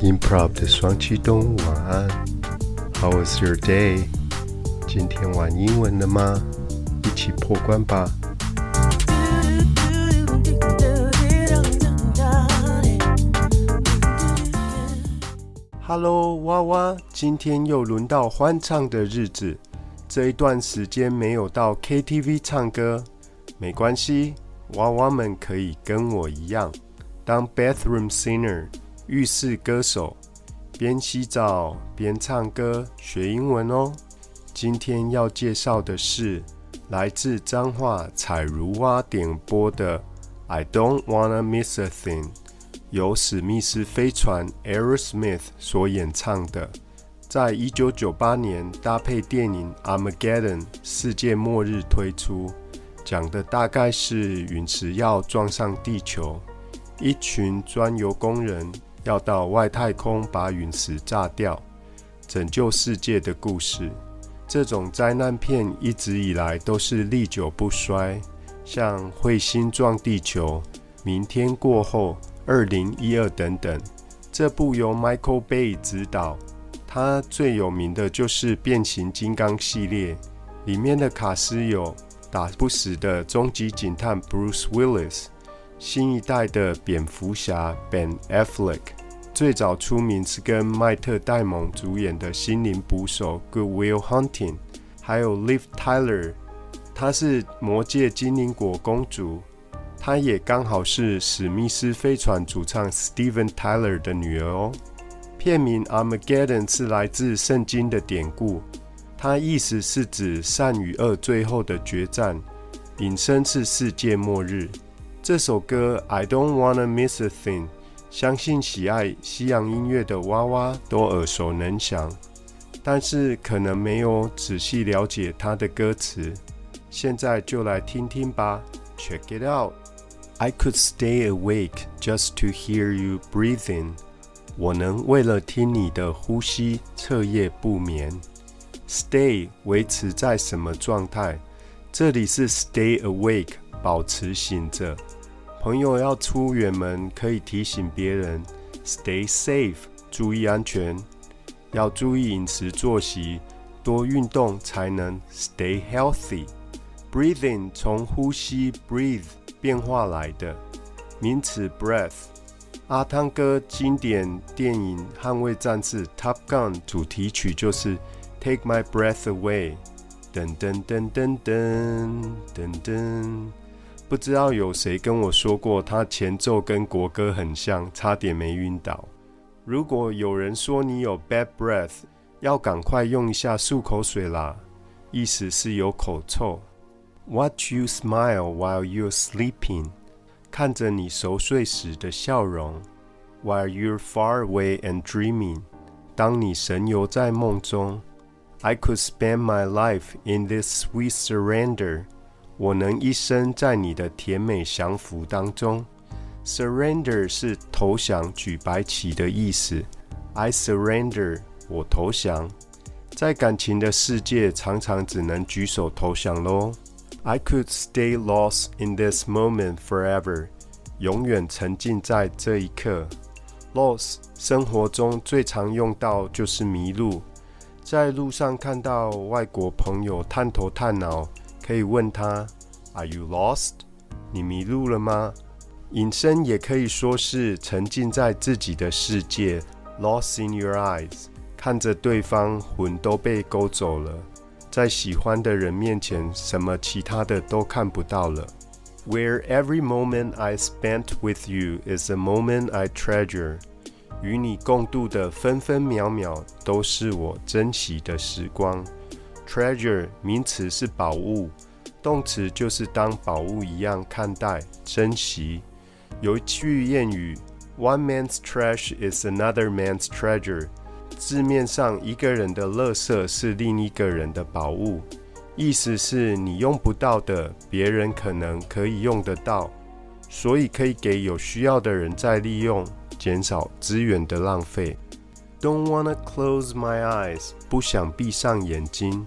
Improv 的双栖动物晚安。How was your day？今天玩英文了吗？一起破关吧。Hello，娃娃，今天又轮到欢唱的日子。这一段时间没有到 KTV 唱歌，没关系，娃娃们可以跟我一样当 bathroom singer。浴室歌手，边洗澡边唱歌学英文哦。今天要介绍的是来自彰化彩如蛙点播的《I Don't Wanna Miss a Thing》，由史密斯飞船 Aerosmith 所演唱的，在一九九八年搭配电影《Armageddon》世界末日推出，讲的大概是陨石要撞上地球，一群钻油工人。要到外太空把陨石炸掉，拯救世界的故事。这种灾难片一直以来都是历久不衰，像彗星撞地球、明天过后、二零一二等等。这部由 Michael Bay 执导，他最有名的就是变形金刚系列，里面的卡斯有打不死的终极警探 Bruce Willis。新一代的蝙蝠侠 Ben Affleck 最早出名是跟迈特戴蒙主演的《心灵捕手》Good Will Hunting，还有 Liv Tyler，她是魔界精灵果公主，她也刚好是史密斯飞船主唱 Steven Tyler 的女儿哦。片名 Armageddon 是来自圣经的典故，它意思是指善与恶最后的决战，引申是世界末日。这首歌 I don't wanna miss a thing，相信喜爱西洋音乐的娃娃都耳熟能详，但是可能没有仔细了解它的歌词。现在就来听听吧，Check it out。I could stay awake just to hear you breathing。我能为了听你的呼吸彻夜不眠。Stay 维持在什么状态？这里是 stay awake，保持醒着。朋友要出远门，可以提醒别人 “stay safe”，注意安全，要注意饮食作息，多运动才能 “stay healthy”。Breathing 从呼吸 “breathe” 变化来的名词 “breath”。阿汤哥经典电影《捍卫战士》（Top Gun） 主题曲就是 “Take My Breath Away”。噔噔噔噔噔噔噔。不知道有谁跟我说过，他前奏跟国歌很像，差点没晕倒。如果有人说你有 bad breath，要赶快用一下漱口水啦，意思是有口臭。Watch you smile while you're sleeping，看着你熟睡时的笑容。While you're far away and dreaming，当你神游在梦中。I could spend my life in this sweet surrender。我能一生在你的甜美降服当中。Surrender 是投降、举白旗的意思。I surrender，我投降。在感情的世界，常常只能举手投降喽。I could stay lost in this moment forever，永远沉浸在这一刻。Lost，生活中最常用到就是迷路。在路上看到外国朋友探头探脑。可以问他：“Are you lost？你迷路了吗？”隐身也可以说是沉浸在自己的世界，lost in your eyes，看着对方，魂都被勾走了，在喜欢的人面前，什么其他的都看不到了。Where every moment I spent with you is a moment I treasure，与你共度的分分秒秒都是我珍惜的时光。Treasure 名词是宝物，动词就是当宝物一样看待、珍惜。有一句谚语：“One man's trash is another man's treasure。”字面上，一个人的垃圾是另一个人的宝物，意思是你用不到的，别人可能可以用得到，所以可以给有需要的人再利用，减少资源的浪费。Don't wanna close my eyes，不想闭上眼睛。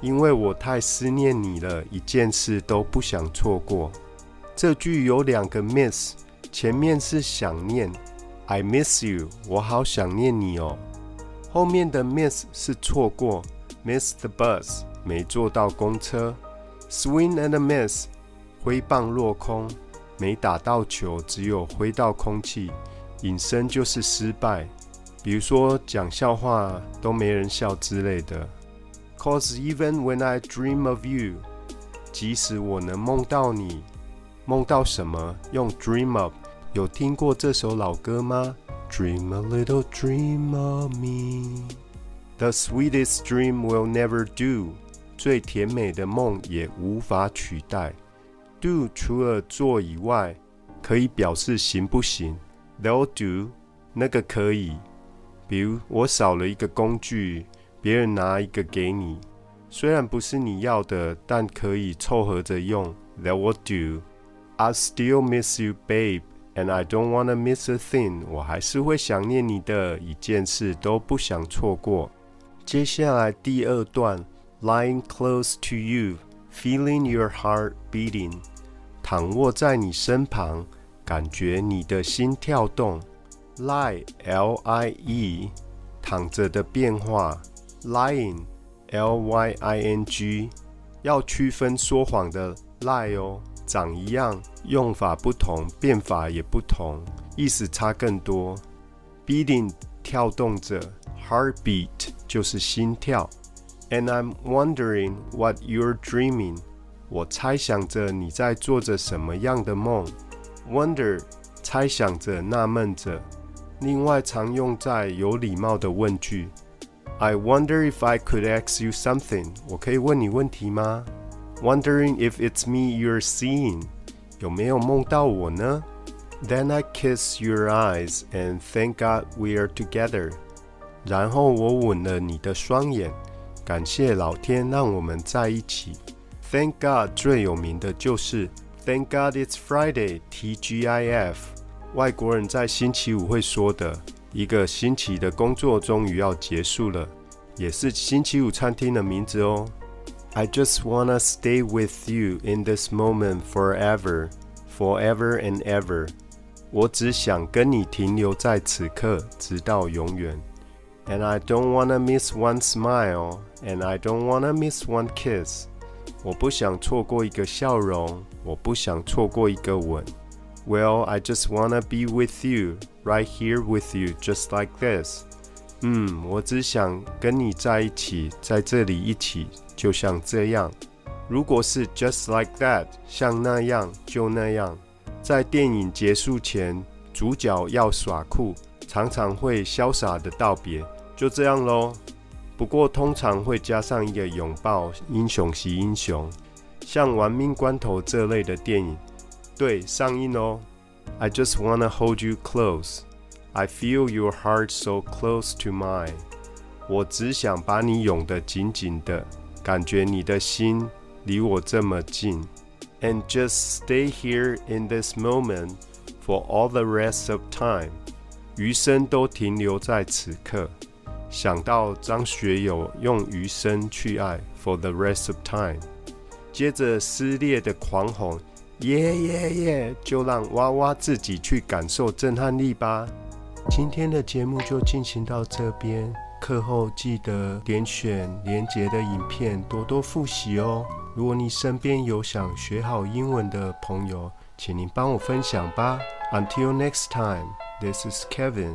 因为我太思念你了，一件事都不想错过。这句有两个 miss，前面是想念，I miss you，我好想念你哦。后面的 miss 是错过，miss the bus，没坐到公车。Swing and miss，挥棒落空，没打到球，只有挥到空气，引申就是失败。比如说讲笑话都没人笑之类的。Cause even when I dream of you，即使我能梦到你，梦到什么？用 dream of。有听过这首老歌吗？Dream a little dream of me。The sweetest dream will never do。最甜美的梦也无法取代。Do 除了做以外，可以表示行不行？They'll do，那个可以。比如我少了一个工具，别人拿一个给你，虽然不是你要的，但可以凑合着用。That will do. I still miss you, babe, and I don't wanna miss a thing. 我还是会想念你的，一件事都不想错过。接下来第二段，lying close to you, feeling your heart beating，躺卧在你身旁，感觉你的心跳动。lie l i e 躺着的变化，lying l y i n g 要区分说谎的 lie 哦，长一样，用法不同，变法也不同，意思差更多。beating 跳动着，heartbeat 就是心跳。And I'm wondering what you're dreaming。我猜想着你在做着什么样的梦。Wonder 猜想着，纳闷着。另外，常用在有礼貌的问句 ：“I wonder if I could ask you something。”我可以问你问题吗？Wondering if it's me you're seeing。有没有梦到我呢？Then I kiss your eyes and thank God we are together。然后我吻了你的双眼，感谢老天让我们在一起。Thank God 最有名的就是 Thank God it's Friday。T G I F。外国人在星期五会说的 一个星期的工作终于要结束了，也是星期五餐厅的名字哦。I just wanna stay with you in this moment forever, forever and ever。我只想跟你停留在此刻，直到永远。And I don't wanna miss one smile, and I don't wanna miss one kiss。我不想错过一个笑容，我不想错过一个吻。Well, I just wanna be with you, Right here with you, just like this. 嗯，我只想跟你在一起，在这里一起，就像这样。如果是 just like that，像那样，就那样。在电影结束前，主角要耍酷，常常会潇洒的道别，就这样喽。不过通常会加上一个拥抱，英雄惜英雄，像《玩命关头》这类的电影。对，上映哦。I just wanna hold you close. I feel your heart so close to mine. 我只想把你拥得紧紧的，感觉你的心离我这么近。And just stay here in this moment for all the rest of time. 余生都停留在此刻。想到张学友用余生去爱，for the rest of time。接着撕裂的狂吼。 耶耶耶！就让娃娃自己去感受震撼力吧。今天的节目就进行到这边，课后记得点选连结的影片，多多复习哦。如果你身边有想学好英文的朋友，请您帮我分享吧。Until next time, this is Kevin.